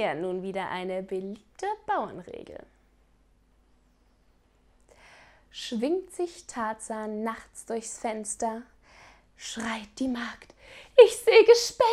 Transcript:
Nähe nun wieder eine beliebte Bauernregel. Schwingt sich Tarzan nachts durchs Fenster, schreit die Magd, ich sehe Gespenster.